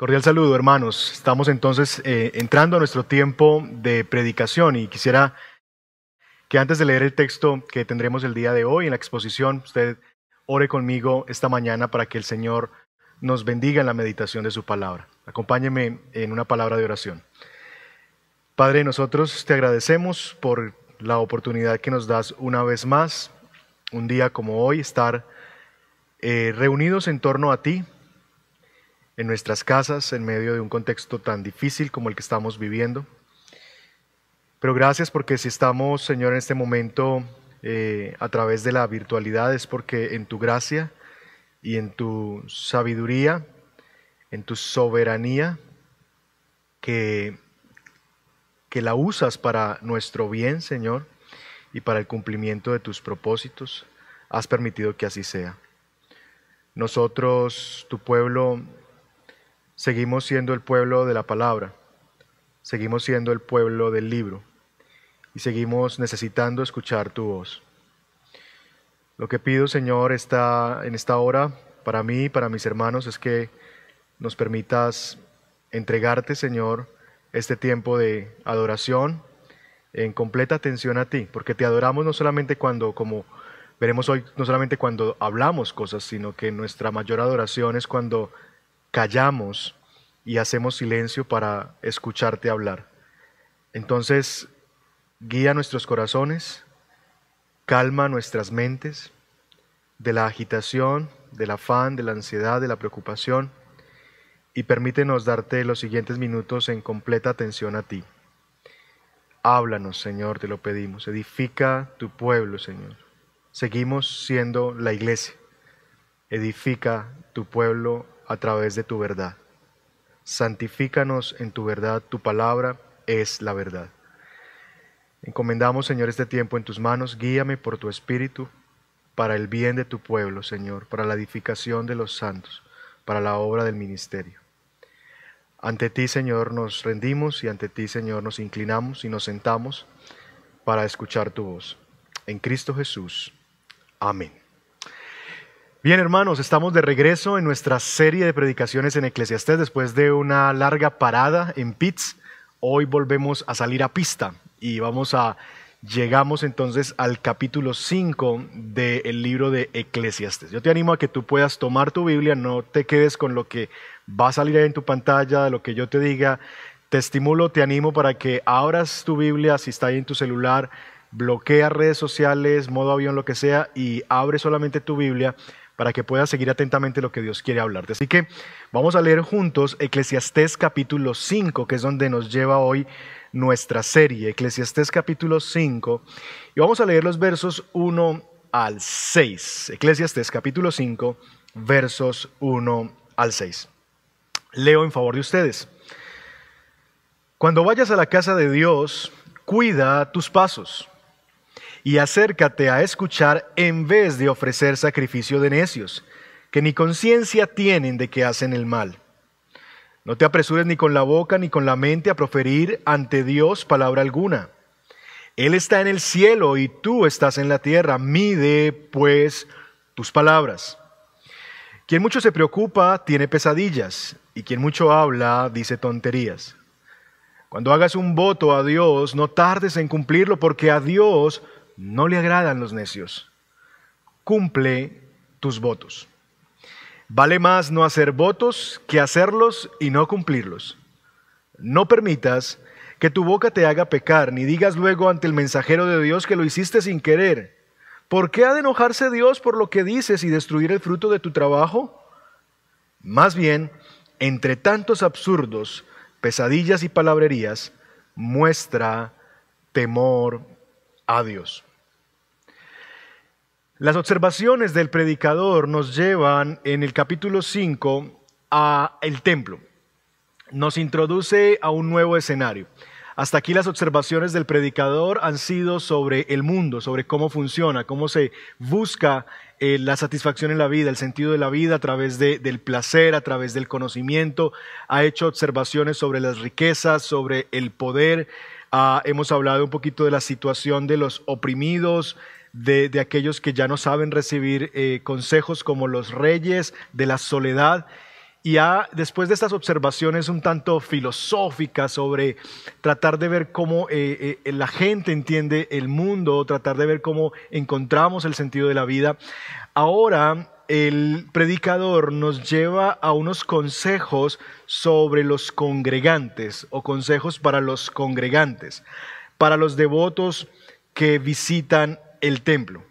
Cordial saludo, hermanos. Estamos entonces eh, entrando a nuestro tiempo de predicación y quisiera que antes de leer el texto que tendremos el día de hoy en la exposición, usted ore conmigo esta mañana para que el Señor nos bendiga en la meditación de su palabra. Acompáñeme en una palabra de oración. Padre, nosotros te agradecemos por la oportunidad que nos das una vez más, un día como hoy, estar eh, reunidos en torno a ti en nuestras casas en medio de un contexto tan difícil como el que estamos viviendo. Pero gracias porque si estamos, Señor, en este momento eh, a través de la virtualidad es porque en tu gracia y en tu sabiduría, en tu soberanía, que, que la usas para nuestro bien, Señor, y para el cumplimiento de tus propósitos, has permitido que así sea. Nosotros, tu pueblo, seguimos siendo el pueblo de la palabra, seguimos siendo el pueblo del libro y seguimos necesitando escuchar tu voz. Lo que pido, Señor, está en esta hora para mí y para mis hermanos es que nos permitas entregarte, Señor, este tiempo de adoración en completa atención a ti, porque te adoramos no solamente cuando, como veremos hoy, no solamente cuando hablamos cosas, sino que nuestra mayor adoración es cuando callamos y hacemos silencio para escucharte hablar. Entonces, guía nuestros corazones, calma nuestras mentes de la agitación, del afán, de la ansiedad, de la preocupación, y permítenos darte los siguientes minutos en completa atención a ti. Háblanos, Señor, te lo pedimos. Edifica tu pueblo, Señor. Seguimos siendo la iglesia. Edifica tu pueblo a través de tu verdad. Santifícanos en tu verdad, tu palabra es la verdad. Encomendamos, Señor, este tiempo en tus manos, guíame por tu espíritu para el bien de tu pueblo, Señor, para la edificación de los santos, para la obra del ministerio. Ante ti, Señor, nos rendimos y ante ti, Señor, nos inclinamos y nos sentamos para escuchar tu voz. En Cristo Jesús. Amén. Bien, hermanos, estamos de regreso en nuestra serie de predicaciones en Eclesiastés después de una larga parada en Pitts. Hoy volvemos a salir a pista y vamos a llegamos entonces al capítulo 5 del libro de Eclesiastés. Yo te animo a que tú puedas tomar tu Biblia, no te quedes con lo que va a salir ahí en tu pantalla, lo que yo te diga. Te estimulo, te animo para que abras tu Biblia, si está ahí en tu celular, bloquea redes sociales, modo avión, lo que sea, y abre solamente tu Biblia para que puedas seguir atentamente lo que Dios quiere hablarte. Así que vamos a leer juntos Eclesiastés capítulo 5, que es donde nos lleva hoy nuestra serie, Eclesiastés capítulo 5, y vamos a leer los versos 1 al 6. Eclesiastés capítulo 5, versos 1 al 6. Leo en favor de ustedes. Cuando vayas a la casa de Dios, cuida tus pasos y acércate a escuchar en vez de ofrecer sacrificio de necios, que ni conciencia tienen de que hacen el mal. No te apresures ni con la boca ni con la mente a proferir ante Dios palabra alguna. Él está en el cielo y tú estás en la tierra. Mide, pues, tus palabras. Quien mucho se preocupa tiene pesadillas, y quien mucho habla dice tonterías. Cuando hagas un voto a Dios, no tardes en cumplirlo, porque a Dios no le agradan los necios. Cumple tus votos. Vale más no hacer votos que hacerlos y no cumplirlos. No permitas que tu boca te haga pecar, ni digas luego ante el mensajero de Dios que lo hiciste sin querer. ¿Por qué ha de enojarse Dios por lo que dices y destruir el fruto de tu trabajo? Más bien, entre tantos absurdos, pesadillas y palabrerías, muestra temor a Dios. Las observaciones del predicador nos llevan en el capítulo 5 a el templo. Nos introduce a un nuevo escenario. Hasta aquí las observaciones del predicador han sido sobre el mundo, sobre cómo funciona, cómo se busca eh, la satisfacción en la vida, el sentido de la vida a través del placer, a través del conocimiento. Ha hecho observaciones sobre las riquezas, sobre el poder. Ah, hemos hablado un poquito de la situación de los oprimidos, de, aquellos que ya no saben recibir eh, consejos como los reyes de la soledad. Y después de estas observaciones un tanto filosóficas sobre tratar de ver cómo eh, eh, la gente entiende el mundo, tratar de ver cómo encontramos el sentido de la vida, ahora el predicador nos lleva a unos consejos sobre los congregantes o consejos para los congregantes, para los devotos que visitan el templo.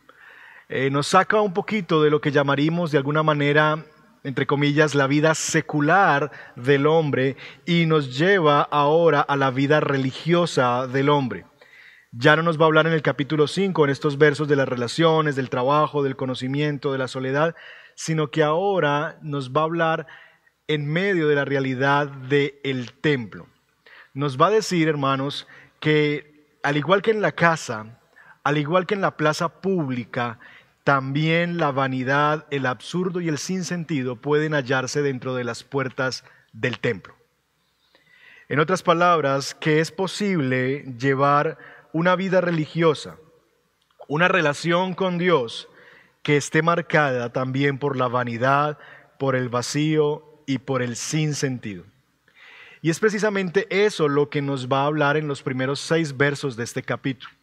Eh, nos saca un poquito de lo que llamaríamos de alguna manera, entre comillas, la vida secular del hombre y nos lleva ahora a la vida religiosa del hombre. Ya no nos va a hablar en el capítulo 5, en estos versos de las relaciones, del trabajo, del conocimiento, de la soledad, sino que ahora nos va a hablar en medio de la realidad del templo. Nos va a decir, hermanos, que al igual que en la casa, al igual que en la plaza pública, también la vanidad, el absurdo y el sinsentido pueden hallarse dentro de las puertas del templo. En otras palabras, que es posible llevar una vida religiosa, una relación con Dios que esté marcada también por la vanidad, por el vacío y por el sinsentido. Y es precisamente eso lo que nos va a hablar en los primeros seis versos de este capítulo.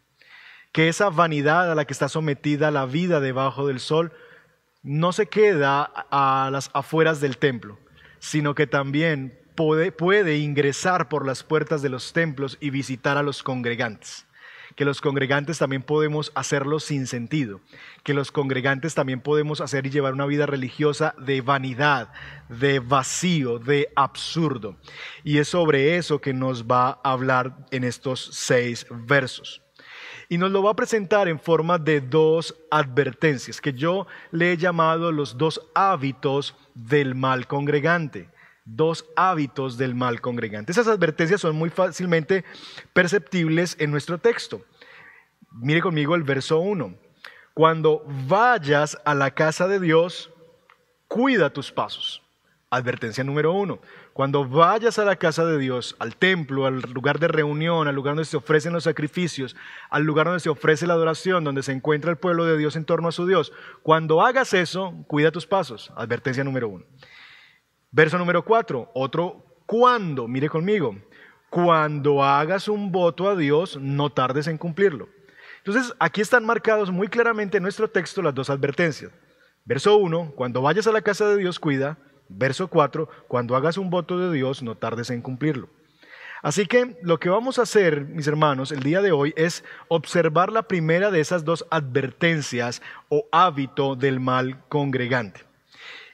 Que esa vanidad a la que está sometida la vida debajo del sol no se queda a las afueras del templo, sino que también puede, puede ingresar por las puertas de los templos y visitar a los congregantes que los congregantes también podemos hacerlo sin sentido, que los congregantes también podemos hacer y llevar una vida religiosa de vanidad, de vacío, de absurdo. Y es sobre eso que nos va a hablar en estos seis versos. Y nos lo va a presentar en forma de dos advertencias, que yo le he llamado los dos hábitos del mal congregante dos hábitos del mal congregante. Esas advertencias son muy fácilmente perceptibles en nuestro texto. Mire conmigo el verso 1. Cuando vayas a la casa de Dios, cuida tus pasos. Advertencia número uno. Cuando vayas a la casa de Dios, al templo, al lugar de reunión, al lugar donde se ofrecen los sacrificios, al lugar donde se ofrece la adoración, donde se encuentra el pueblo de Dios en torno a su Dios, cuando hagas eso, cuida tus pasos. Advertencia número uno. Verso número 4, otro cuando, mire conmigo, cuando hagas un voto a Dios, no tardes en cumplirlo. Entonces, aquí están marcados muy claramente en nuestro texto las dos advertencias. Verso 1, cuando vayas a la casa de Dios, cuida. Verso 4, cuando hagas un voto de Dios, no tardes en cumplirlo. Así que lo que vamos a hacer, mis hermanos, el día de hoy es observar la primera de esas dos advertencias o hábito del mal congregante.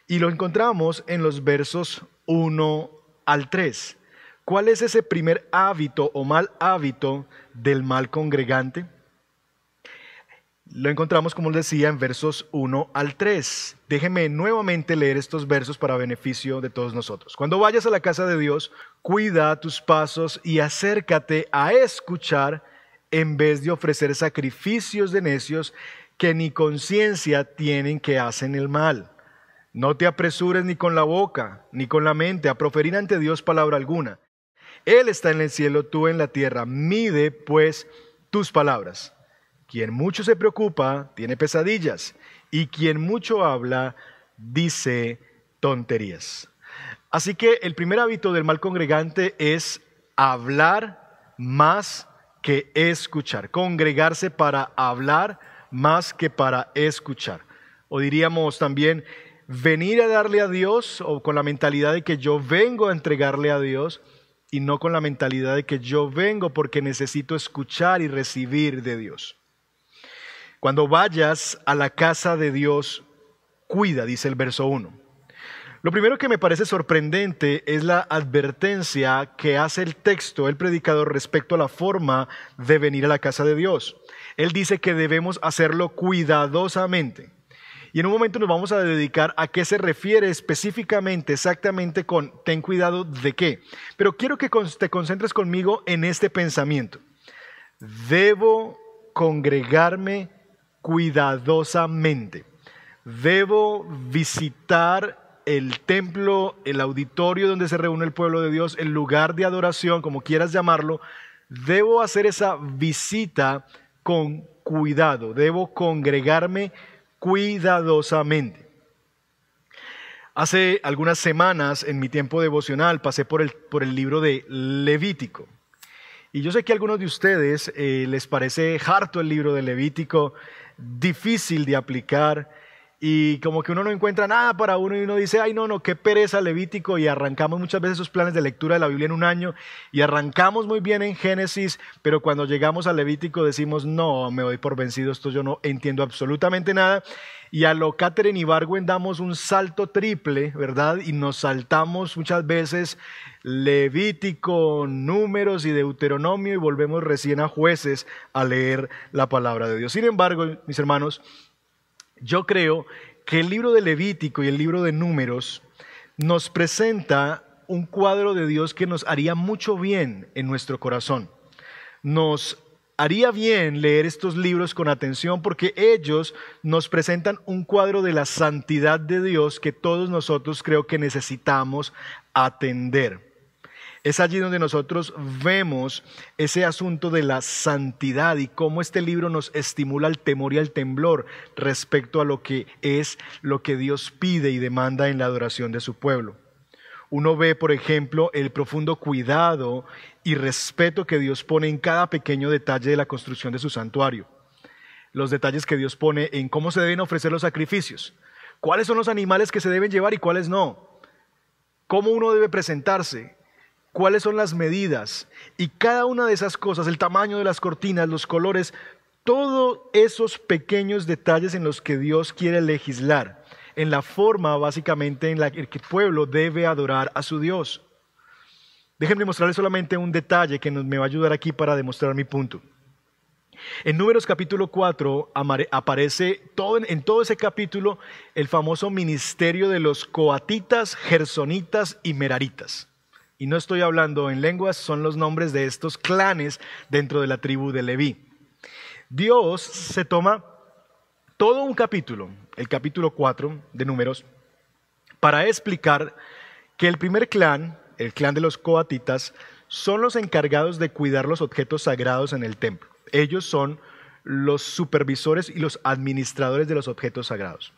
Y lo encontramos en los versos 1 al 3. ¿Cuál es ese primer hábito o mal hábito del mal congregante? Lo encontramos, como les decía, en versos 1 al 3. Déjeme nuevamente leer estos versos para beneficio de todos nosotros. Cuando vayas a la casa de Dios, cuida tus pasos y acércate a escuchar en vez de ofrecer sacrificios de necios que ni conciencia tienen que hacen el mal. No te apresures ni con la boca, ni con la mente a proferir ante Dios palabra alguna. Él está en el cielo, tú en la tierra. Mide, pues, tus palabras. Quien mucho se preocupa, tiene pesadillas, y quien mucho habla, dice tonterías. Así que el primer hábito del mal congregante es hablar más que escuchar, congregarse para hablar más que para escuchar. O diríamos también, venir a darle a Dios o con la mentalidad de que yo vengo a entregarle a Dios y no con la mentalidad de que yo vengo porque necesito escuchar y recibir de Dios. Cuando vayas a la casa de Dios, cuida, dice el verso 1. Lo primero que me parece sorprendente es la advertencia que hace el texto, el predicador, respecto a la forma de venir a la casa de Dios. Él dice que debemos hacerlo cuidadosamente. Y en un momento nos vamos a dedicar a qué se refiere específicamente, exactamente con ten cuidado de qué. Pero quiero que te concentres conmigo en este pensamiento. Debo congregarme cuidadosamente. Debo visitar el templo, el auditorio donde se reúne el pueblo de Dios, el lugar de adoración, como quieras llamarlo. Debo hacer esa visita con cuidado. Debo congregarme cuidadosamente. Hace algunas semanas en mi tiempo devocional pasé por el, por el libro de Levítico. Y yo sé que a algunos de ustedes eh, les parece harto el libro de Levítico, difícil de aplicar y como que uno no encuentra nada para uno y uno dice, ay no, no, qué pereza Levítico y arrancamos muchas veces esos planes de lectura de la Biblia en un año y arrancamos muy bien en Génesis, pero cuando llegamos a Levítico decimos, no, me voy por vencido, esto yo no entiendo absolutamente nada. Y a lo Catherine y Barwen damos un salto triple, ¿verdad? Y nos saltamos muchas veces Levítico, números y Deuteronomio y volvemos recién a jueces a leer la palabra de Dios. Sin embargo, mis hermanos, yo creo que el libro de Levítico y el libro de Números nos presenta un cuadro de Dios que nos haría mucho bien en nuestro corazón. Nos haría bien leer estos libros con atención porque ellos nos presentan un cuadro de la santidad de Dios que todos nosotros creo que necesitamos atender. Es allí donde nosotros vemos ese asunto de la santidad y cómo este libro nos estimula el temor y el temblor respecto a lo que es lo que Dios pide y demanda en la adoración de su pueblo. Uno ve, por ejemplo, el profundo cuidado y respeto que Dios pone en cada pequeño detalle de la construcción de su santuario. Los detalles que Dios pone en cómo se deben ofrecer los sacrificios, cuáles son los animales que se deben llevar y cuáles no, cómo uno debe presentarse, cuáles son las medidas y cada una de esas cosas, el tamaño de las cortinas, los colores, todos esos pequeños detalles en los que Dios quiere legislar, en la forma básicamente en la que el pueblo debe adorar a su Dios. Déjenme mostrarles solamente un detalle que me va a ayudar aquí para demostrar mi punto. En Números capítulo 4 aparece todo, en todo ese capítulo el famoso ministerio de los coatitas, gersonitas y meraritas y no estoy hablando en lenguas, son los nombres de estos clanes dentro de la tribu de Leví. Dios se toma todo un capítulo, el capítulo 4 de números, para explicar que el primer clan, el clan de los coatitas, son los encargados de cuidar los objetos sagrados en el templo. Ellos son los supervisores y los administradores de los objetos sagrados.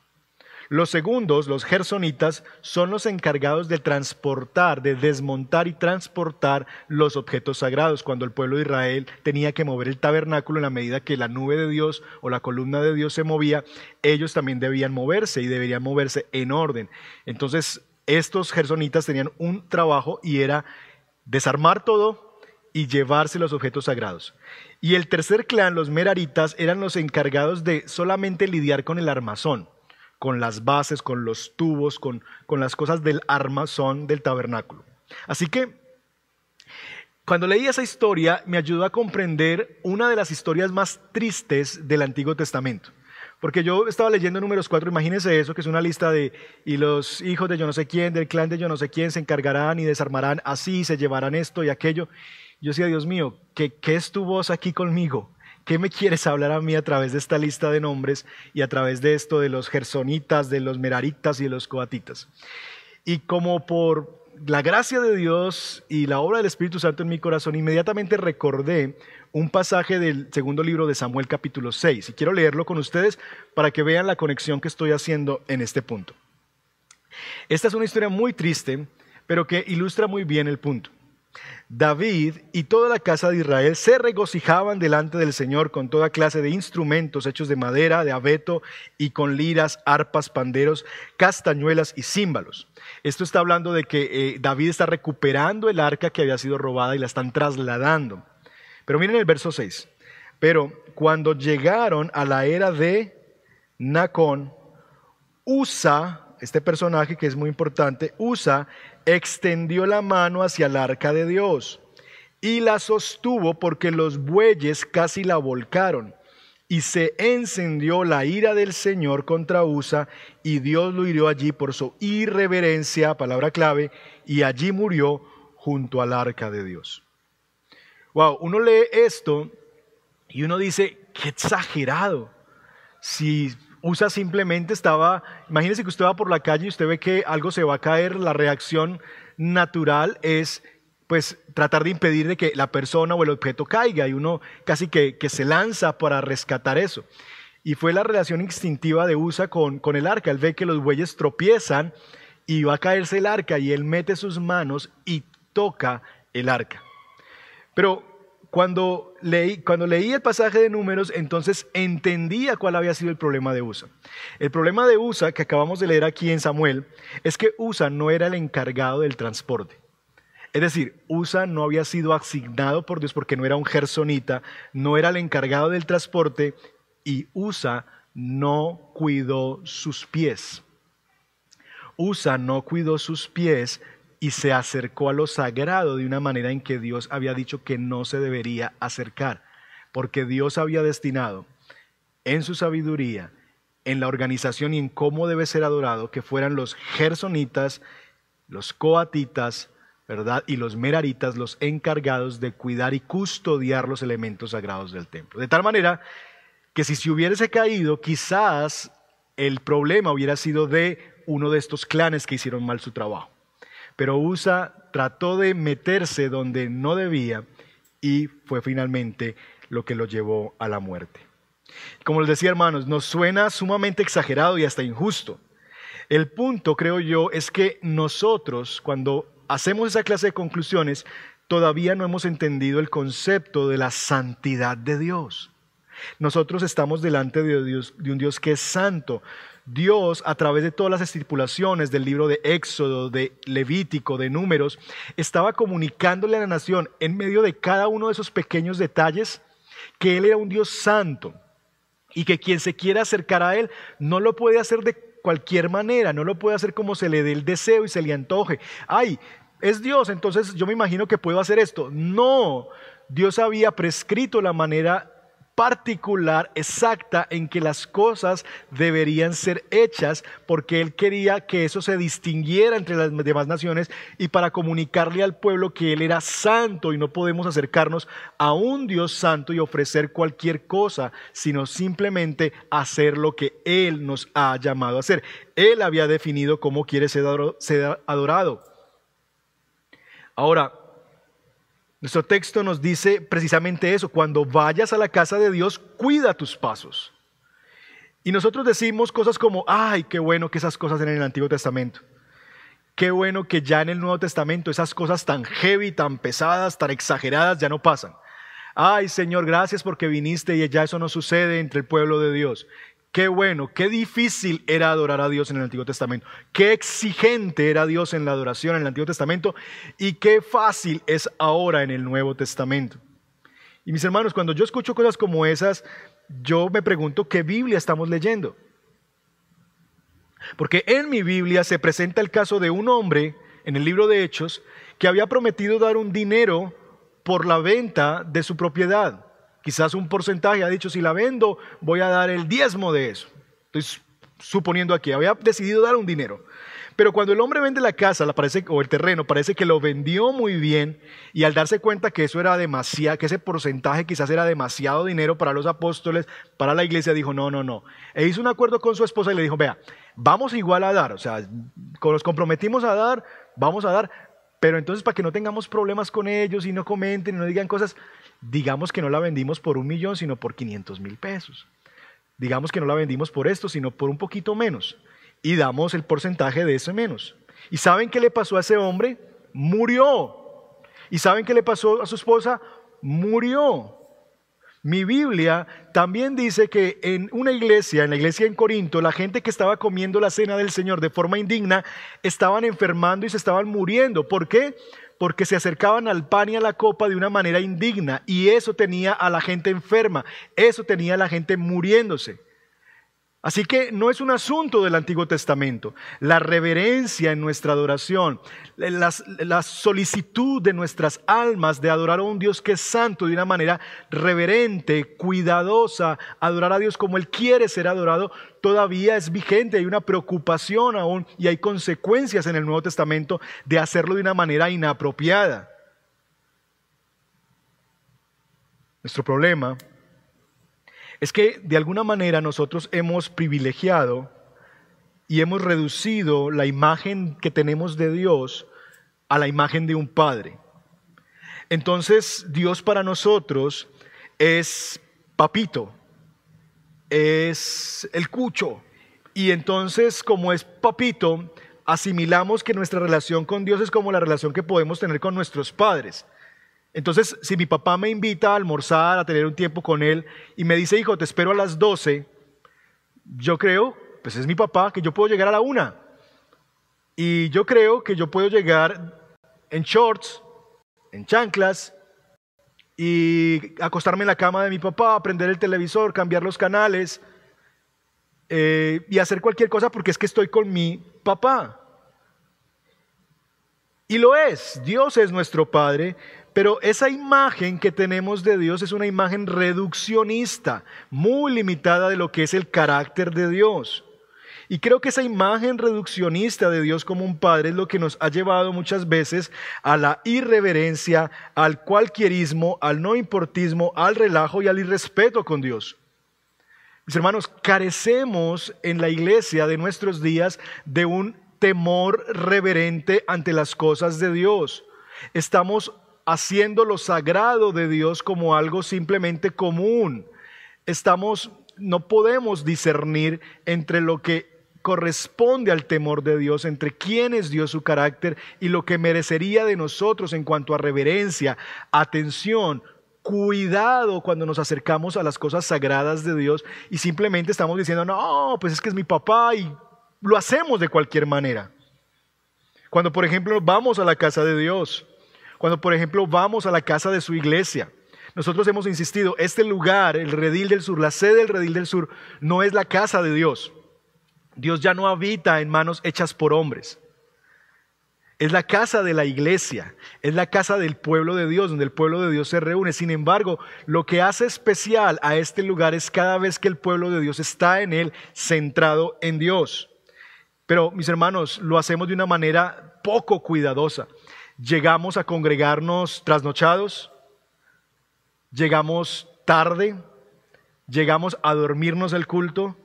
Los segundos, los gersonitas, son los encargados de transportar, de desmontar y transportar los objetos sagrados. Cuando el pueblo de Israel tenía que mover el tabernáculo en la medida que la nube de Dios o la columna de Dios se movía, ellos también debían moverse y deberían moverse en orden. Entonces, estos gersonitas tenían un trabajo y era desarmar todo y llevarse los objetos sagrados. Y el tercer clan, los meraritas, eran los encargados de solamente lidiar con el armazón con las bases, con los tubos, con, con las cosas del armazón del tabernáculo. Así que cuando leí esa historia me ayudó a comprender una de las historias más tristes del Antiguo Testamento. Porque yo estaba leyendo números 4, imagínense eso, que es una lista de, y los hijos de yo no sé quién, del clan de yo no sé quién, se encargarán y desarmarán así, se llevarán esto y aquello. Yo decía, Dios mío, ¿qué, qué es tu voz aquí conmigo? ¿Qué me quieres hablar a mí a través de esta lista de nombres y a través de esto de los gersonitas, de los meraritas y de los coatitas? Y como por la gracia de Dios y la obra del Espíritu Santo en mi corazón, inmediatamente recordé un pasaje del segundo libro de Samuel capítulo 6. Y quiero leerlo con ustedes para que vean la conexión que estoy haciendo en este punto. Esta es una historia muy triste, pero que ilustra muy bien el punto. David y toda la casa de Israel se regocijaban delante del Señor con toda clase de instrumentos hechos de madera, de abeto y con liras, arpas, panderos, castañuelas y címbalos. Esto está hablando de que eh, David está recuperando el arca que había sido robada y la están trasladando. Pero miren el verso 6. Pero cuando llegaron a la era de Nacón, Usa, este personaje que es muy importante, Usa extendió la mano hacia el arca de Dios y la sostuvo porque los bueyes casi la volcaron. Y se encendió la ira del Señor contra Usa, y Dios lo hirió allí por su irreverencia, palabra clave, y allí murió junto al arca de Dios. Wow, uno lee esto y uno dice, qué exagerado. Si Usa simplemente estaba, imagínese que usted va por la calle y usted ve que algo se va a caer, la reacción natural es pues tratar de impedir de que la persona o el objeto caiga y uno casi que, que se lanza para rescatar eso. Y fue la relación instintiva de Usa con, con el arca. Él ve que los bueyes tropiezan y va a caerse el arca y él mete sus manos y toca el arca. Pero cuando leí, cuando leí el pasaje de números, entonces entendía cuál había sido el problema de Usa. El problema de Usa, que acabamos de leer aquí en Samuel, es que Usa no era el encargado del transporte. Es decir, Usa no había sido asignado por Dios porque no era un gersonita, no era el encargado del transporte y Usa no cuidó sus pies. Usa no cuidó sus pies y se acercó a lo sagrado de una manera en que Dios había dicho que no se debería acercar, porque Dios había destinado en su sabiduría, en la organización y en cómo debe ser adorado, que fueran los gersonitas, los coatitas, ¿verdad? Y los meraritas los encargados de cuidar y custodiar los elementos sagrados del templo. De tal manera que si se hubiese caído, quizás el problema hubiera sido de uno de estos clanes que hicieron mal su trabajo. Pero Usa trató de meterse donde no debía y fue finalmente lo que lo llevó a la muerte. Como les decía hermanos, nos suena sumamente exagerado y hasta injusto. El punto, creo yo, es que nosotros cuando hacemos esa clase de conclusiones, todavía no hemos entendido el concepto de la santidad de Dios. Nosotros estamos delante de, de un Dios que es santo. Dios, a través de todas las estipulaciones del libro de Éxodo, de Levítico, de Números, estaba comunicándole a la nación en medio de cada uno de esos pequeños detalles que Él era un Dios santo y que quien se quiera acercar a Él no lo puede hacer de cualquier manera, no lo puede hacer como se le dé el deseo y se le antoje. Ay, es Dios, entonces yo me imagino que puedo hacer esto. No, Dios había prescrito la manera particular, exacta, en que las cosas deberían ser hechas, porque Él quería que eso se distinguiera entre las demás naciones y para comunicarle al pueblo que Él era santo y no podemos acercarnos a un Dios santo y ofrecer cualquier cosa, sino simplemente hacer lo que Él nos ha llamado a hacer. Él había definido cómo quiere ser adorado. Ahora, nuestro texto nos dice precisamente eso, cuando vayas a la casa de Dios, cuida tus pasos. Y nosotros decimos cosas como, ay, qué bueno que esas cosas en el Antiguo Testamento. Qué bueno que ya en el Nuevo Testamento esas cosas tan heavy, tan pesadas, tan exageradas ya no pasan. Ay, Señor, gracias porque viniste y ya eso no sucede entre el pueblo de Dios. Qué bueno, qué difícil era adorar a Dios en el Antiguo Testamento, qué exigente era Dios en la adoración en el Antiguo Testamento y qué fácil es ahora en el Nuevo Testamento. Y mis hermanos, cuando yo escucho cosas como esas, yo me pregunto qué Biblia estamos leyendo. Porque en mi Biblia se presenta el caso de un hombre en el libro de Hechos que había prometido dar un dinero por la venta de su propiedad quizás un porcentaje, ha dicho, si la vendo, voy a dar el diezmo de eso. Estoy suponiendo aquí, había decidido dar un dinero. Pero cuando el hombre vende la casa parece, o el terreno, parece que lo vendió muy bien y al darse cuenta que eso era demasiado, que ese porcentaje quizás era demasiado dinero para los apóstoles, para la iglesia, dijo, no, no, no. E hizo un acuerdo con su esposa y le dijo, vea, vamos igual a dar, o sea, nos comprometimos a dar, vamos a dar, pero entonces para que no tengamos problemas con ellos y no comenten y no digan cosas, digamos que no la vendimos por un millón, sino por 500 mil pesos. Digamos que no la vendimos por esto, sino por un poquito menos. Y damos el porcentaje de ese menos. ¿Y saben qué le pasó a ese hombre? Murió. ¿Y saben qué le pasó a su esposa? Murió. Mi Biblia también dice que en una iglesia, en la iglesia en Corinto, la gente que estaba comiendo la cena del Señor de forma indigna, estaban enfermando y se estaban muriendo. ¿Por qué? Porque se acercaban al pan y a la copa de una manera indigna y eso tenía a la gente enferma, eso tenía a la gente muriéndose. Así que no es un asunto del Antiguo Testamento. La reverencia en nuestra adoración, la, solicitud de nuestras almas de adorar a un Dios que es santo de una manera reverente, cuidadosa, adorar a Dios como Él quiere ser adorado, todavía es vigente. Hay una preocupación aún y hay consecuencias en el Nuevo Testamento de hacerlo de una manera inapropiada. Nuestro problema es que de alguna manera nosotros hemos privilegiado y hemos reducido la imagen que tenemos de Dios a la imagen de un padre. Entonces Dios para nosotros es papito, es el cucho. Y entonces como es papito, asimilamos que nuestra relación con Dios es como la relación que podemos tener con nuestros padres. Entonces, si mi papá me invita a almorzar, a tener un tiempo con él, y me dice, hijo, te espero a las 12, yo creo, pues es mi papá, que yo puedo llegar a la una. Y yo creo que yo puedo llegar en shorts, en chanclas, y acostarme en la cama de mi papá, prender el televisor, cambiar los canales eh, y hacer cualquier cosa porque es que estoy con mi papá. Y lo es, Dios es nuestro Padre, pero esa imagen que tenemos de Dios es una imagen reduccionista, muy limitada de lo que es el carácter de Dios. Y creo que esa imagen reduccionista de Dios como un padre es lo que nos ha llevado muchas veces a la irreverencia, al cualquierismo, al no importismo, al relajo y al irrespeto con Dios. Mis hermanos, carecemos en la iglesia de nuestros días de un temor reverente ante las cosas de Dios. Estamos haciendo lo sagrado de Dios como algo simplemente común. Estamos no podemos discernir entre lo que corresponde al temor de Dios, entre quién es Dios su carácter y lo que merecería de nosotros en cuanto a reverencia, atención, cuidado cuando nos acercamos a las cosas sagradas de Dios y simplemente estamos diciendo, no, pues es que es mi papá y lo hacemos de cualquier manera. Cuando por ejemplo vamos a la casa de Dios, cuando por ejemplo vamos a la casa de su iglesia, nosotros hemos insistido, este lugar, el redil del sur, la sede del redil del sur, no es la casa de Dios. Dios ya no habita en manos hechas por hombres. Es la casa de la iglesia, es la casa del pueblo de Dios, donde el pueblo de Dios se reúne. Sin embargo, lo que hace especial a este lugar es cada vez que el pueblo de Dios está en él, centrado en Dios. Pero, mis hermanos, lo hacemos de una manera poco cuidadosa. Llegamos a congregarnos trasnochados, llegamos tarde, llegamos a dormirnos el culto,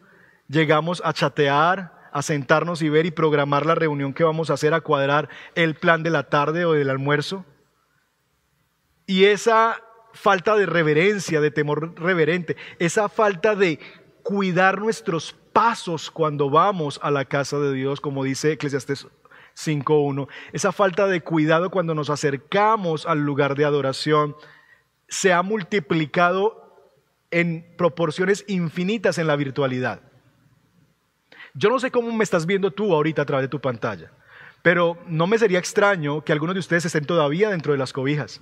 llegamos a chatear, a sentarnos y ver y programar la reunión que vamos a hacer, a cuadrar el plan de la tarde o del almuerzo. Y esa falta de reverencia, de temor reverente, esa falta de cuidar nuestros pasos cuando vamos a la casa de Dios, como dice Eclesiastes 5.1, esa falta de cuidado cuando nos acercamos al lugar de adoración, se ha multiplicado en proporciones infinitas en la virtualidad. Yo no sé cómo me estás viendo tú ahorita a través de tu pantalla, pero no me sería extraño que algunos de ustedes estén todavía dentro de las cobijas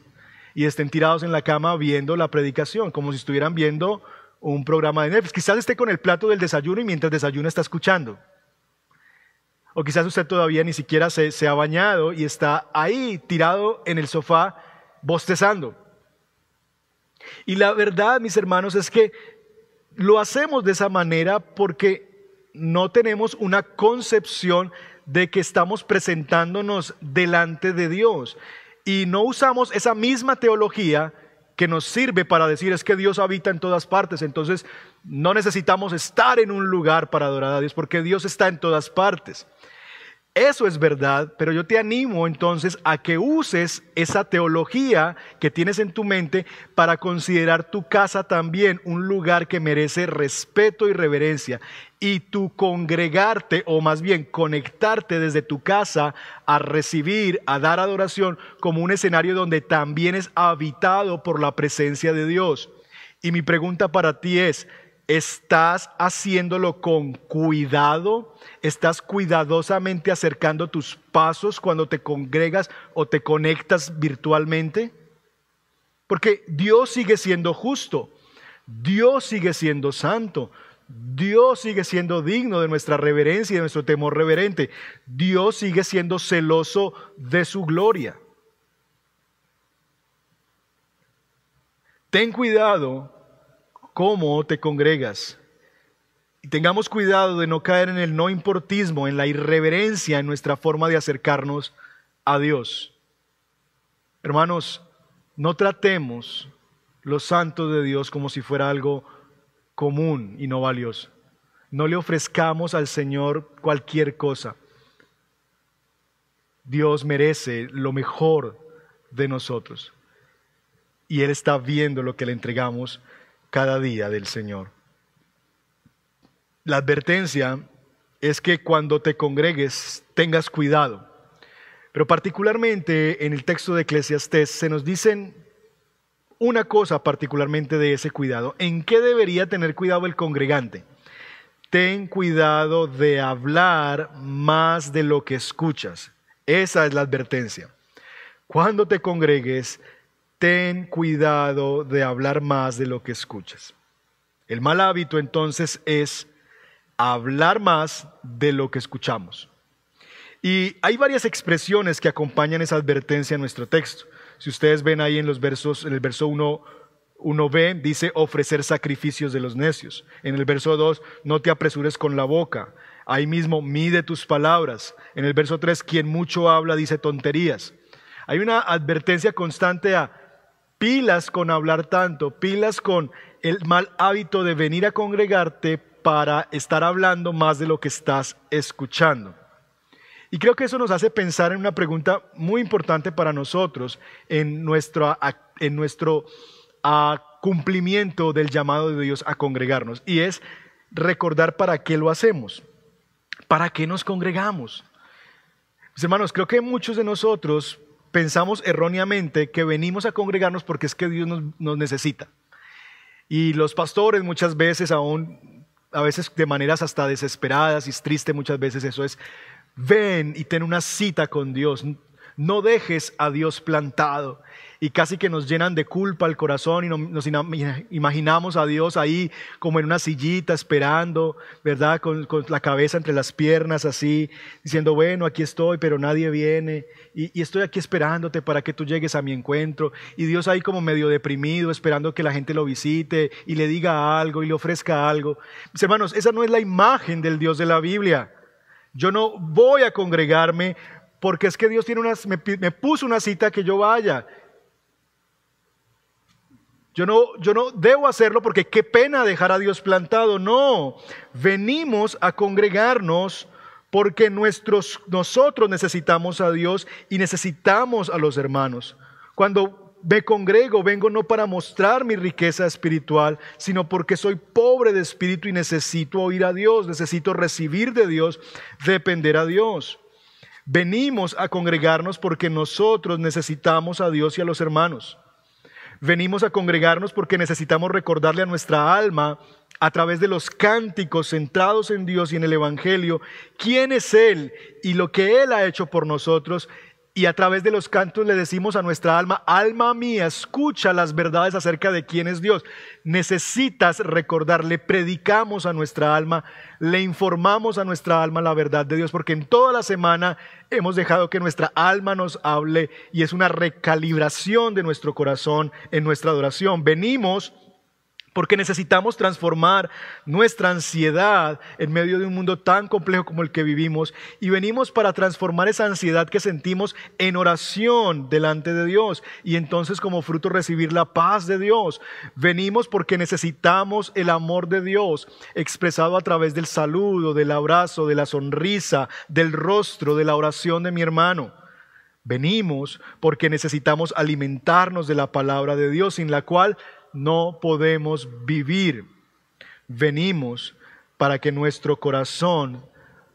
y estén tirados en la cama viendo la predicación, como si estuvieran viendo un programa de Netflix. Quizás esté con el plato del desayuno y mientras desayuno está escuchando. O quizás usted todavía ni siquiera se, ha bañado y está ahí tirado en el sofá bostezando. Y la verdad, mis hermanos, es que lo hacemos de esa manera porque no tenemos una concepción de que estamos presentándonos delante de Dios. Y no usamos esa misma teología que nos sirve para decir es que Dios habita en todas partes. Entonces no necesitamos estar en un lugar para adorar a Dios porque Dios está en todas partes. Eso es verdad, pero yo te animo entonces a que uses esa teología que tienes en tu mente para considerar tu casa también un lugar que merece respeto y reverencia y tu congregarte o más bien conectarte desde tu casa a recibir, a dar adoración como un escenario donde también es habitado por la presencia de Dios. Y mi pregunta para ti es, ¿estás haciéndolo con cuidado? ¿Estás cuidadosamente acercando tus pasos cuando te congregas o te conectas virtualmente? Porque Dios sigue siendo justo, Dios sigue siendo santo, Dios sigue siendo digno de nuestra reverencia y de nuestro temor reverente. Dios sigue siendo celoso de su gloria. Ten cuidado cómo te congregas. Y tengamos cuidado de no caer en el no importismo, en la irreverencia en nuestra forma de acercarnos a Dios. Hermanos, no tratemos los santos de Dios como si fuera algo común y no valioso. No le ofrezcamos al Señor cualquier cosa. Dios merece lo mejor de nosotros. Y Él está viendo lo que le entregamos cada día del Señor. La advertencia es que cuando te congregues tengas cuidado. Pero particularmente en el texto de Eclesiastés se nos dicen una cosa particularmente de ese cuidado. ¿En qué debería tener cuidado el congregante? Ten cuidado de hablar más de lo que escuchas. Esa es la advertencia. Cuando te congregues, ten cuidado de hablar más de lo que escuchas. El mal hábito entonces es hablar más de lo que escuchamos. Y hay varias expresiones que acompañan esa advertencia en nuestro texto. Si ustedes ven ahí en los versos, en el verso 1, 1b dice ofrecer sacrificios de los necios. En el verso 2, no te apresures con la boca. Ahí mismo, mide tus palabras. En el verso 3, quien mucho habla dice tonterías. Hay una advertencia constante a pilas con hablar tanto, pilas con el mal hábito de venir a congregarte para estar hablando más de lo que estás escuchando. Y creo que eso nos hace pensar en una pregunta muy importante para nosotros en nuestro, en nuestro cumplimiento del llamado de Dios a congregarnos. Y es recordar para qué lo hacemos, para qué nos congregamos. Mis hermanos, creo que muchos de nosotros pensamos erróneamente que venimos a congregarnos porque es que Dios nos, necesita. Y los pastores muchas veces aún, a veces de maneras hasta desesperadas y triste muchas veces eso es, ven y ten una cita con Dios. No dejes a Dios plantado y casi que nos llenan de culpa el corazón y nos imaginamos a Dios ahí como en una sillita esperando, ¿verdad? Con, la cabeza entre las piernas así, diciendo, bueno, aquí estoy, pero nadie viene y, y, estoy aquí esperándote para que tú llegues a mi encuentro. Y Dios ahí como medio deprimido, esperando que la gente lo visite y le diga algo y le ofrezca algo. Mis hermanos, esa no es la imagen del Dios de la Biblia. Yo no voy a congregarme porque es que Dios tiene me, me puso una cita que yo vaya. Yo no, yo no debo hacerlo porque qué pena dejar a Dios plantado. No, venimos a congregarnos porque nuestros, nosotros necesitamos a Dios y necesitamos a los hermanos. Cuando me congrego, vengo no para mostrar mi riqueza espiritual, sino porque soy pobre de espíritu y necesito oír a Dios, necesito recibir de Dios, depender a Dios. Venimos a congregarnos porque nosotros necesitamos a Dios y a los hermanos. Venimos a congregarnos porque necesitamos recordarle a nuestra alma a través de los cánticos centrados en Dios y en el Evangelio quién es Él y lo que Él ha hecho por nosotros. Y a través de los cantos le decimos a nuestra alma, alma mía, escucha las verdades acerca de quién es Dios. Necesitas recordar, le predicamos a nuestra alma, le informamos a nuestra alma la verdad de Dios, porque en toda la semana hemos dejado que nuestra alma nos hable y es una recalibración de nuestro corazón en nuestra adoración. Venimos porque necesitamos transformar nuestra ansiedad en medio de un mundo tan complejo como el que vivimos y venimos para transformar esa ansiedad que sentimos en oración delante de Dios y entonces como fruto recibir la paz de Dios. Venimos porque necesitamos el amor de Dios expresado a través del saludo, del abrazo, de la sonrisa, del rostro, de la oración de mi hermano. Venimos porque necesitamos alimentarnos de la palabra de Dios, sin la cual no podemos vivir. Venimos para que nuestro corazón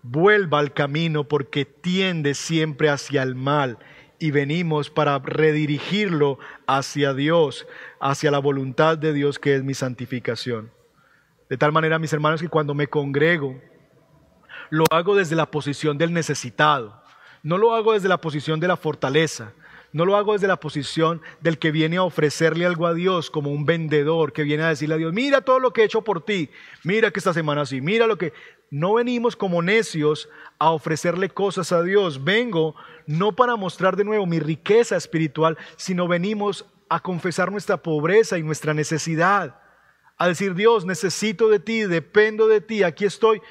vuelva al camino porque tiende siempre hacia el mal y venimos para redirigirlo hacia Dios, hacia la voluntad de Dios que es mi santificación. De tal manera, mis hermanos, que cuando me congrego, lo hago desde la posición del necesitado, no lo hago desde la posición de la fortaleza, no lo hago desde la posición del que viene a ofrecerle algo a Dios como un vendedor que viene a decirle a Dios, mira todo lo que he hecho por ti, mira que esta semana sí, mira lo que... No venimos como necios a ofrecerle cosas a Dios. Vengo no para mostrar de nuevo mi riqueza espiritual, sino venimos a confesar nuestra pobreza y nuestra necesidad. A decir, Dios, necesito de ti, dependo de ti, aquí estoy.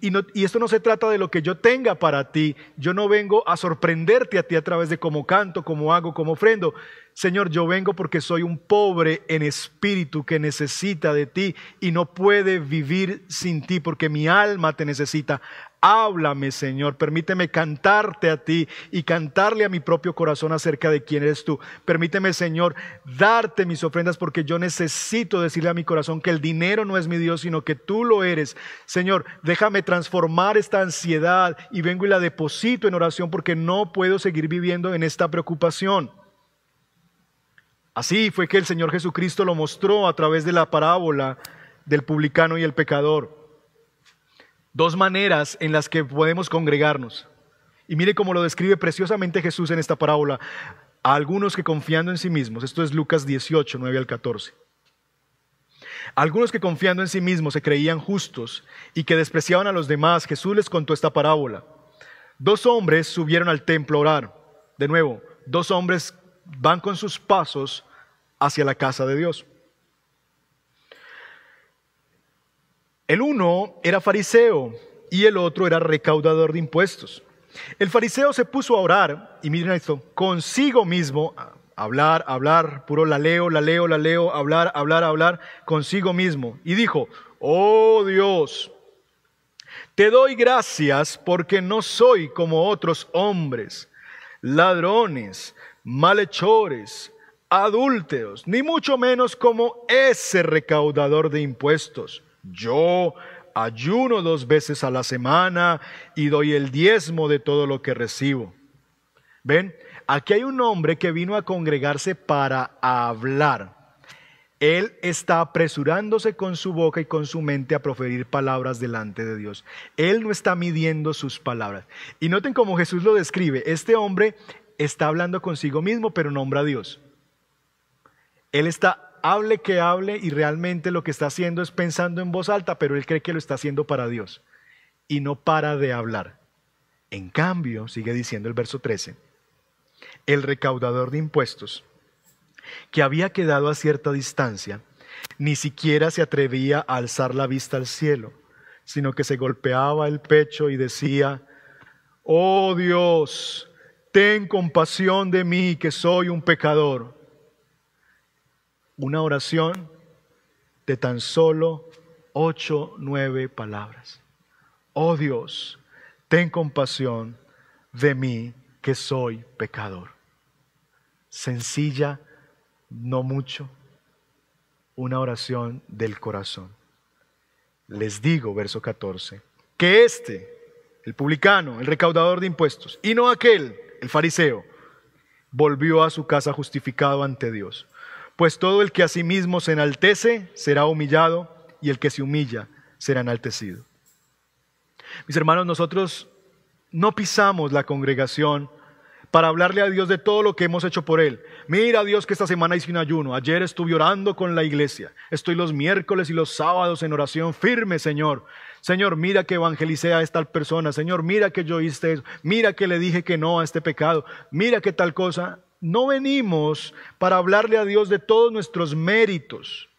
Y, esto no se trata de lo que yo tenga para ti. Yo no vengo a sorprenderte a ti a través de cómo canto, cómo hago, cómo ofrendo. Señor, yo vengo porque soy un pobre en espíritu que necesita de ti y no puede vivir sin ti porque mi alma te necesita. Háblame, Señor. Permíteme cantarte a ti y cantarle a mi propio corazón acerca de quién eres tú. Permíteme, Señor, darte mis ofrendas porque yo necesito decirle a mi corazón que el dinero no es mi Dios, sino que tú lo eres. Señor, déjame transformar esta ansiedad y vengo y la deposito en oración porque no puedo seguir viviendo en esta preocupación. Así fue que el Señor Jesucristo lo mostró a través de la parábola del publicano y el pecador. Dos maneras en las que podemos congregarnos. Y mire cómo lo describe preciosamente Jesús en esta parábola. A algunos que confiando en sí mismos, esto es Lucas 18, 9 al 14. algunos que confiando en sí mismos se creían justos y que despreciaban a los demás, Jesús les contó esta parábola. Dos hombres subieron al templo a orar. De nuevo, dos hombres van con sus pasos hacia la casa de Dios. El uno era fariseo y el otro era recaudador de impuestos. El fariseo se puso a orar, y miren esto, consigo mismo, hablar, hablar, puro la leo, la leo, la leo, hablar, hablar, hablar, consigo mismo. Y dijo, oh Dios, te doy gracias porque no soy como otros hombres, ladrones, malhechores, adúlteros, ni mucho menos como ese recaudador de impuestos. Yo ayuno dos veces a la semana y doy el diezmo de todo lo que recibo. ¿Ven? Aquí hay un hombre que vino a congregarse para hablar. Él está apresurándose con su boca y con su mente a proferir palabras delante de Dios. Él no está midiendo sus palabras. Y noten cómo Jesús lo describe. Este hombre está hablando consigo mismo, pero nombra a Dios. Él está, hable que hable y realmente lo que está haciendo es pensando en voz alta, pero él cree que lo está haciendo para Dios. Y no para de hablar. En cambio, sigue diciendo el verso 13, el recaudador de impuestos, que había quedado a cierta distancia, ni siquiera se atrevía a alzar la vista al cielo, sino que se golpeaba el pecho y decía, oh Dios, ten compasión de mí que soy un pecador. Una oración de tan solo ocho, nueve palabras. Oh Dios, ten compasión de mí que soy pecador. Sencilla, no mucho, una oración del corazón. Les digo, verso 14, que este, el publicano, el recaudador de impuestos, y no aquel, el fariseo, volvió a su casa justificado ante Dios. Pues todo el que a sí mismo se enaltece será humillado y el que se humilla será enaltecido. Mis hermanos, nosotros no pisamos la congregación para hablarle a Dios de todo lo que hemos hecho por Él. Mira Dios que esta semana hice un ayuno. Ayer estuve orando con la iglesia. Estoy los miércoles y los sábados en oración firme, Señor. Señor, mira que evangelicé a esta persona. Señor, mira que yo hice eso. Mira que le dije que no a este pecado. Mira que tal cosa. No venimos para hablarle a Dios de todos nuestros méritos.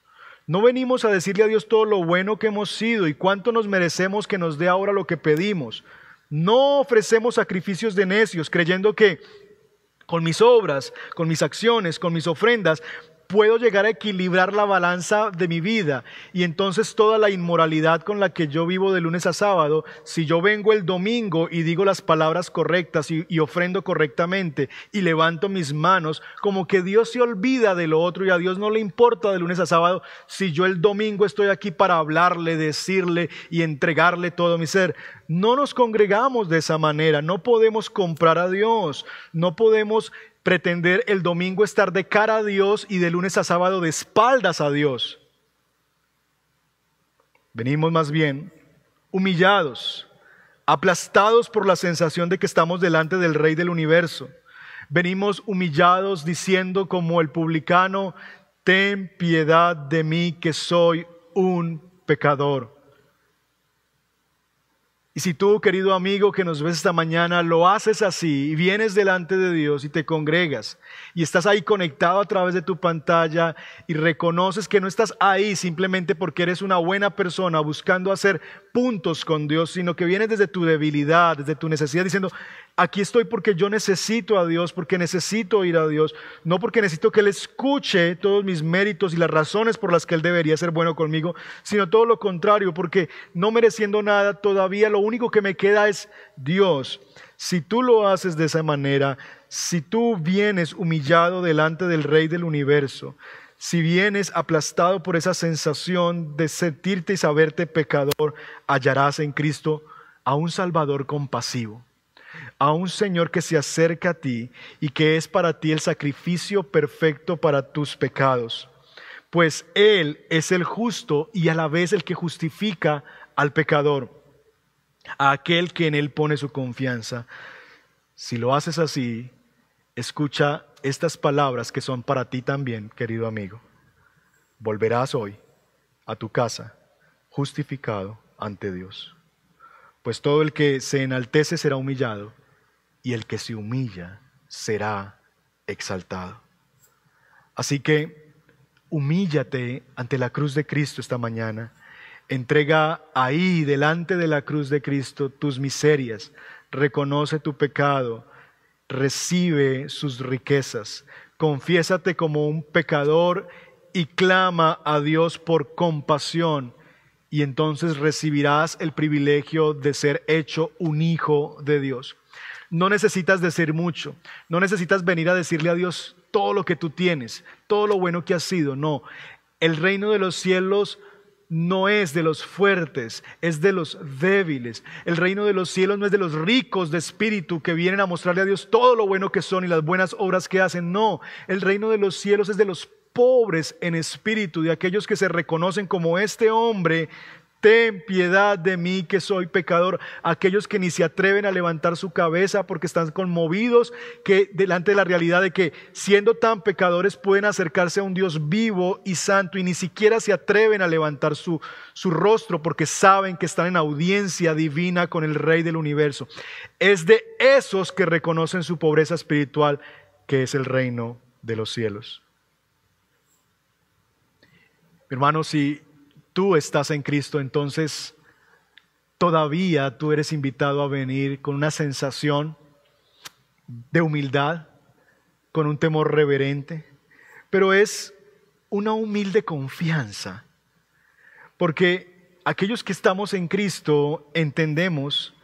No venimos a decirle a Dios todo lo bueno que hemos sido y cuánto nos merecemos que nos dé ahora lo que pedimos. No ofrecemos sacrificios de necios creyendo que con mis obras, con mis acciones, con mis ofrendas, puedo llegar a equilibrar la balanza de mi vida y entonces toda la inmoralidad con la que yo vivo de lunes a sábado, si yo vengo el domingo y digo las palabras correctas y, ofrendo correctamente y levanto mis manos, como que Dios se olvida de lo otro y a Dios no le importa de lunes a sábado si yo el domingo estoy aquí para hablarle, decirle y entregarle todo mi ser. No nos congregamos de esa manera, no podemos comprar a Dios, no podemos pretender el domingo estar de cara a Dios y de lunes a sábado de espaldas a Dios. Venimos más bien humillados, aplastados por la sensación de que estamos delante del Rey del universo. Venimos humillados diciendo como el publicano, ten piedad de mí que soy un pecador. Y si tú, querido amigo que nos ves esta mañana, lo haces así y vienes delante de Dios y te congregas y estás ahí conectado a través de tu pantalla y reconoces que no estás ahí simplemente porque eres una buena persona buscando hacer puntos con Dios, sino que vienes desde tu debilidad, desde tu necesidad, diciendo, Aquí estoy porque yo necesito a Dios, porque necesito ir a Dios, no porque necesito que Él escuche todos mis méritos y las razones por las que Él debería ser bueno conmigo, sino todo lo contrario, porque no mereciendo nada, todavía lo único que me queda es Dios. Si tú lo haces de esa manera, si tú vienes humillado delante del Rey del universo, si vienes aplastado por esa sensación de sentirte y saberte pecador, hallarás en Cristo a un Salvador compasivo, a un Señor que se acerca a ti y que es para ti el sacrificio perfecto para tus pecados. Pues Él es el justo y a la vez el que justifica al pecador, a aquel que en Él pone su confianza. Si lo haces así, escucha estas palabras que son para ti también, querido amigo. Volverás hoy a tu casa justificado ante Dios. Pues todo el que se enaltece será humillado y el que se humilla será exaltado. Así que humíllate ante la cruz de Cristo esta mañana. Entrega ahí, delante de la cruz de Cristo, tus miserias. Reconoce tu pecado recibe sus riquezas. Confiésate como un pecador y clama a Dios por compasión y entonces recibirás el privilegio de ser hecho un hijo de Dios. No necesitas decir mucho, no necesitas venir a decirle a Dios todo lo que tú tienes, todo lo bueno que has sido, no. El reino de los cielos no es de los fuertes, es de los débiles. El reino de los cielos no es de los ricos de espíritu que vienen a mostrarle a Dios todo lo bueno que son y las buenas obras que hacen. No, el reino de los cielos es de los pobres en espíritu, de aquellos que se reconocen como este hombre ten piedad de mí que soy pecador. Aquellos que ni se atreven a levantar su cabeza porque están conmovidos que delante de la realidad de que siendo tan pecadores pueden acercarse a un Dios vivo y santo y ni siquiera se atreven a levantar su, su rostro porque saben que están en audiencia divina con el Rey del universo. Es de esos que reconocen su pobreza espiritual que es el reino de los cielos. Hermanos, si tú estás en Cristo, entonces todavía tú eres invitado a venir con una sensación de humildad, con un temor reverente, pero es una humilde confianza, porque aquellos que estamos en Cristo entendemos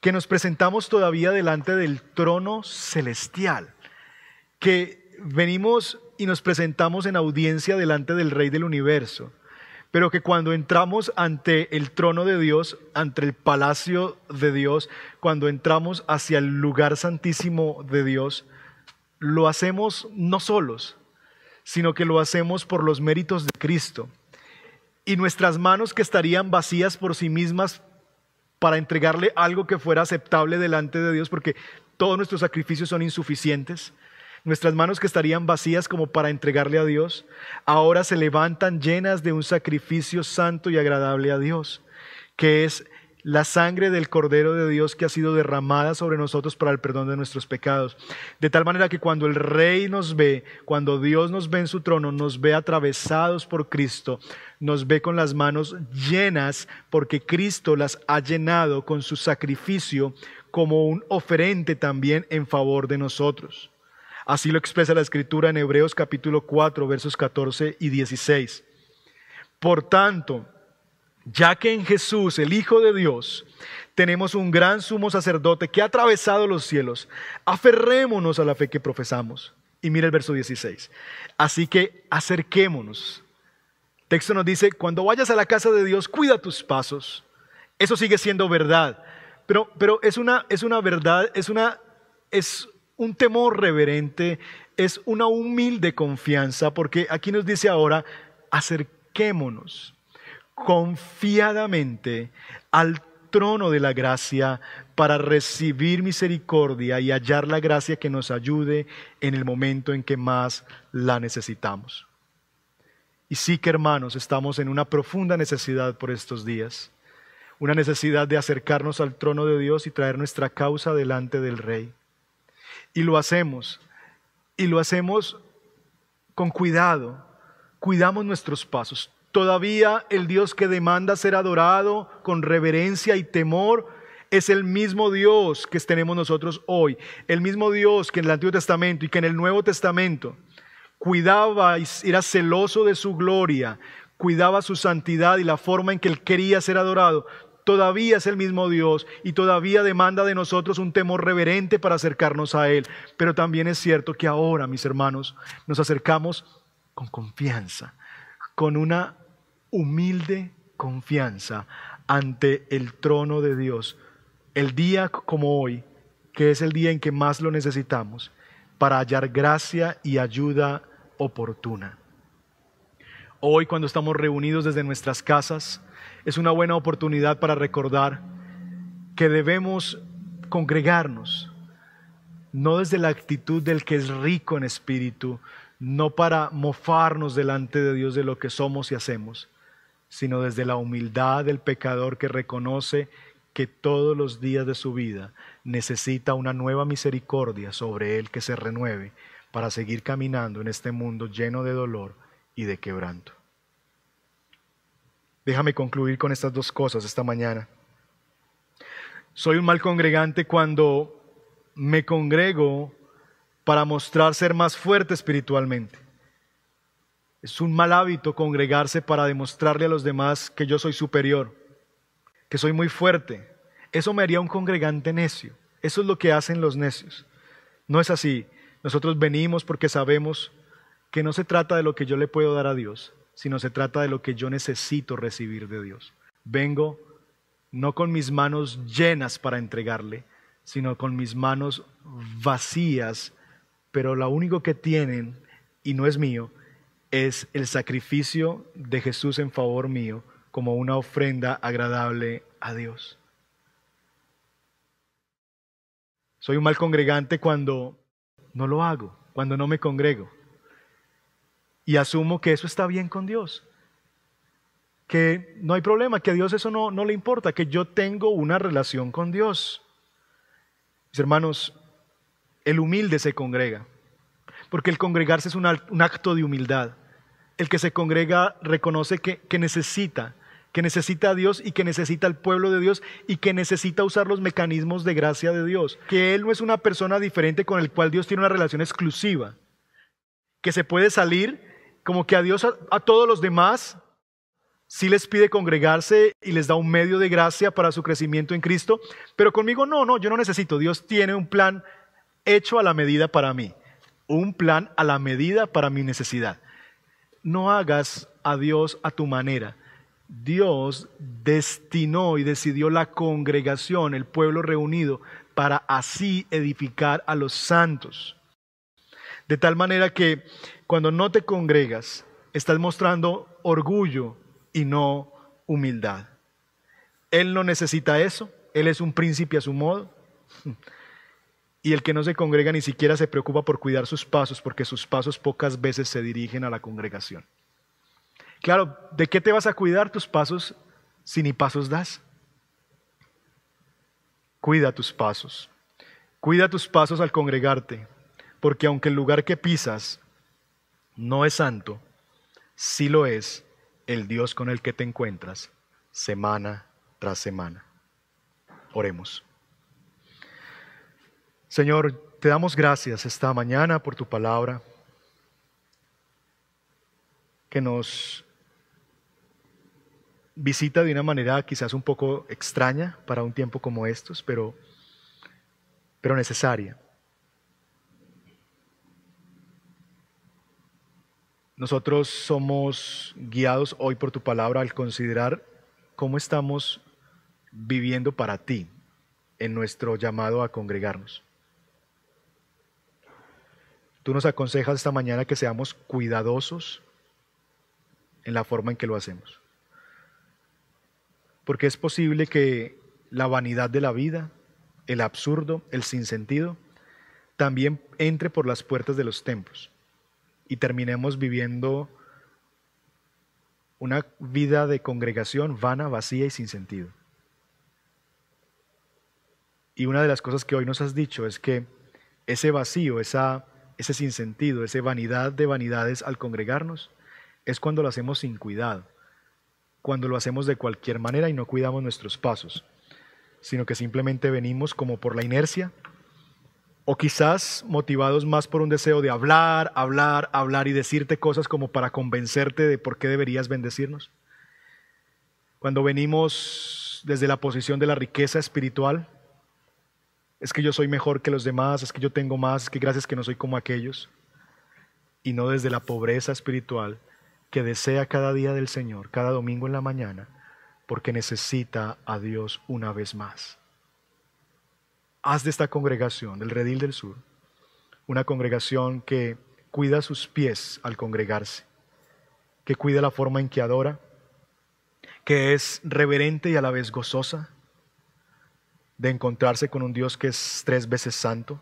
que nos presentamos todavía delante del trono celestial, que venimos y nos presentamos en audiencia delante del Rey del universo pero que cuando entramos ante el trono de Dios, ante el palacio de Dios, cuando entramos hacia el lugar santísimo de Dios, lo hacemos no solos, sino que lo hacemos por los méritos de Cristo. Y nuestras manos que estarían vacías por sí mismas para entregarle algo que fuera aceptable delante de Dios, porque todos nuestros sacrificios son insuficientes, Nuestras manos que estarían vacías como para entregarle a Dios, ahora se levantan llenas de un sacrificio santo y agradable a Dios, que es la sangre del Cordero de Dios que ha sido derramada sobre nosotros para el perdón de nuestros pecados. De tal manera que cuando el Rey nos ve, cuando Dios nos ve en su trono, nos ve atravesados por Cristo, nos ve con las manos llenas porque Cristo las ha llenado con su sacrificio como un oferente también en favor de nosotros. Así lo expresa la escritura en Hebreos capítulo 4, versos 14 y 16. Por tanto, ya que en Jesús, el Hijo de Dios, tenemos un gran sumo sacerdote que ha atravesado los cielos, aferrémonos a la fe que profesamos. Y mira el verso 16. Así que acerquémonos. Texto nos dice, cuando vayas a la casa de Dios, cuida tus pasos. Eso sigue siendo verdad. Pero, pero es, una, es una verdad, es una, es un temor reverente, es una humilde confianza, porque aquí nos dice ahora, acerquémonos confiadamente al trono de la gracia para recibir misericordia y hallar la gracia que nos ayude en el momento en que más la necesitamos. Y sí que hermanos, estamos en una profunda necesidad por estos días, una necesidad de acercarnos al trono de Dios y traer nuestra causa delante del Rey. Y lo hacemos. Y lo hacemos con cuidado. Cuidamos nuestros pasos. Todavía el Dios que demanda ser adorado con reverencia y temor es el mismo Dios que tenemos nosotros hoy. El mismo Dios que en el Antiguo Testamento y que en el Nuevo Testamento cuidaba y era celoso de su gloria, cuidaba su santidad y la forma en que él quería ser adorado todavía es el mismo Dios y todavía demanda de nosotros un temor reverente para acercarnos a Él. Pero también es cierto que ahora, mis hermanos, nos acercamos con confianza, con una humilde confianza ante el trono de Dios. El día como hoy, que es el día en que más lo necesitamos, para hallar gracia y ayuda oportuna. Hoy cuando estamos reunidos desde nuestras casas, es una buena oportunidad para recordar que debemos congregarnos, no desde la actitud del que es rico en espíritu, no para mofarnos delante de Dios de lo que somos y hacemos, sino desde la humildad del pecador que reconoce que todos los días de su vida necesita una nueva misericordia sobre él que se renueve para seguir caminando en este mundo lleno de dolor y de quebranto. Déjame concluir con estas dos cosas esta mañana. Soy un mal congregante cuando me congrego para mostrar ser más fuerte espiritualmente. Es un mal hábito congregarse para demostrarle a los demás que yo soy superior, que soy muy fuerte. Eso me haría un congregante necio. Eso es lo que hacen los necios. No es así. Nosotros venimos porque sabemos que no se trata de lo que yo le puedo dar a Dios, sino se trata de lo que yo necesito recibir de Dios. Vengo no con mis manos llenas para entregarle, sino con mis manos vacías, pero lo único que tienen, y no es mío, es el sacrificio de Jesús en favor mío como una ofrenda agradable a Dios. Soy un mal congregante cuando no lo hago, cuando no me congrego y asumo que eso está bien con Dios. Que no hay problema, que a Dios eso no, no le importa, que yo tengo una relación con Dios. Mis hermanos, el humilde se congrega, porque el congregarse es un, acto de humildad. El que se congrega reconoce que, que necesita, que necesita a Dios y que necesita al pueblo de Dios y que necesita usar los mecanismos de gracia de Dios. Que Él no es una persona diferente con el cual Dios tiene una relación exclusiva. Que se puede salir como que a Dios, a, todos los demás, sí les pide congregarse y les da un medio de gracia para su crecimiento en Cristo, pero conmigo no, no, yo no necesito. Dios tiene un plan hecho a la medida para mí, un plan a la medida para mi necesidad. No hagas a Dios a tu manera. Dios destinó y decidió la congregación, el pueblo reunido, para así edificar a los santos. De tal manera que cuando no te congregas, estás mostrando orgullo y no humildad. Él no necesita eso, Él es un príncipe a su modo. Y el que no se congrega ni siquiera se preocupa por cuidar sus pasos, porque sus pasos pocas veces se dirigen a la congregación. Claro, ¿de qué te vas a cuidar tus pasos si ni pasos das? Cuida tus pasos. Cuida tus pasos al congregarte porque aunque el lugar que pisas no es santo, sí lo es el Dios con el que te encuentras semana tras semana. Oremos. Señor, te damos gracias esta mañana por tu palabra que nos visita de una manera quizás un poco extraña para un tiempo como estos, pero, pero necesaria. Nosotros somos guiados hoy por tu palabra al considerar cómo estamos viviendo para ti en nuestro llamado a congregarnos. Tú nos aconsejas esta mañana que seamos cuidadosos en la forma en que lo hacemos. Porque es posible que la vanidad de la vida, el absurdo, el sinsentido, también entre por las puertas de los templos y terminemos viviendo una vida de congregación vana, vacía y sin sentido. Y una de las cosas que hoy nos has dicho es que ese vacío, esa, ese sinsentido, esa vanidad de vanidades al congregarnos, es cuando lo hacemos sin cuidado, cuando lo hacemos de cualquier manera y no cuidamos nuestros pasos, sino que simplemente venimos como por la inercia o quizás motivados más por un deseo de hablar, hablar, hablar y decirte cosas como para convencerte de por qué deberías bendecirnos. Cuando venimos desde la posición de la riqueza espiritual. Es que yo soy mejor que los demás, es que yo tengo más, es que gracias que no soy como aquellos. Y no desde la pobreza espiritual que desea cada día del Señor, cada domingo en la mañana, porque necesita a Dios una vez más. Haz de esta congregación, del Redil del Sur, una congregación que cuida sus pies al congregarse, que cuida la forma en que adora, que es reverente y a la vez gozosa de encontrarse con un Dios que es tres veces santo,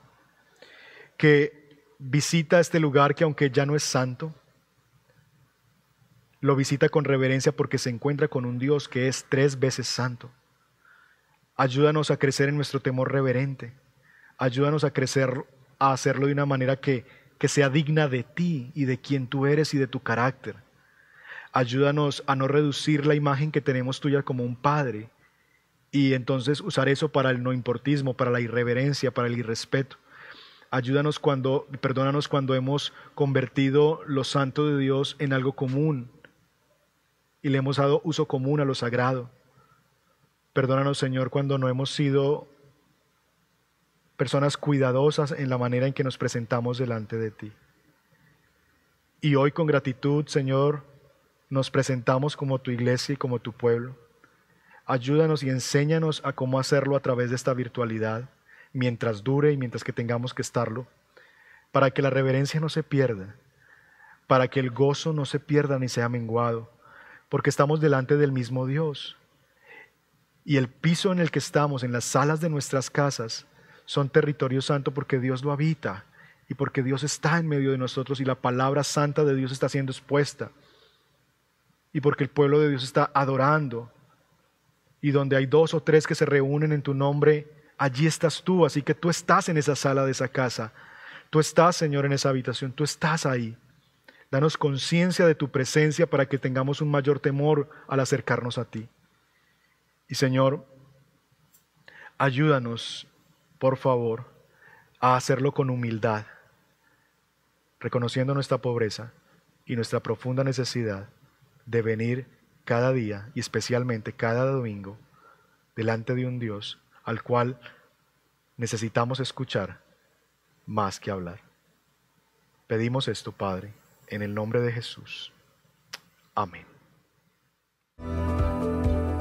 que visita este lugar que aunque ya no es santo, lo visita con reverencia porque se encuentra con un Dios que es tres veces santo. Ayúdanos a crecer en nuestro temor reverente. Ayúdanos a crecer, a hacerlo de una manera que, que sea digna de ti y de quien tú eres y de tu carácter. Ayúdanos a no reducir la imagen que tenemos tuya como un padre y entonces usar eso para el no importismo, para la irreverencia, para el irrespeto. Ayúdanos cuando, perdónanos cuando hemos convertido lo santo de Dios en algo común y le hemos dado uso común a lo sagrado. Perdónanos, Señor, cuando no hemos sido personas cuidadosas en la manera en que nos presentamos delante de ti. Y hoy con gratitud, Señor, nos presentamos como tu iglesia y como tu pueblo. Ayúdanos y enséñanos a cómo hacerlo a través de esta virtualidad, mientras dure y mientras que tengamos que estarlo, para que la reverencia no se pierda, para que el gozo no se pierda ni sea menguado, porque estamos delante del mismo Dios. Y el piso en el que estamos, en las salas de nuestras casas, son territorio santo porque Dios lo habita y porque Dios está en medio de nosotros y la palabra santa de Dios está siendo expuesta y porque el pueblo de Dios está adorando. Y donde hay dos o tres que se reúnen en tu nombre, allí estás tú. Así que tú estás en esa sala de esa casa. Tú estás, Señor, en esa habitación. Tú estás ahí. Danos conciencia de tu presencia para que tengamos un mayor temor al acercarnos a ti. Y Señor, ayúdanos, por favor, a hacerlo con humildad, reconociendo nuestra pobreza y nuestra profunda necesidad de venir cada día y especialmente cada domingo delante de un Dios al cual necesitamos escuchar más que hablar. Pedimos esto, Padre, en el nombre de Jesús. Amén.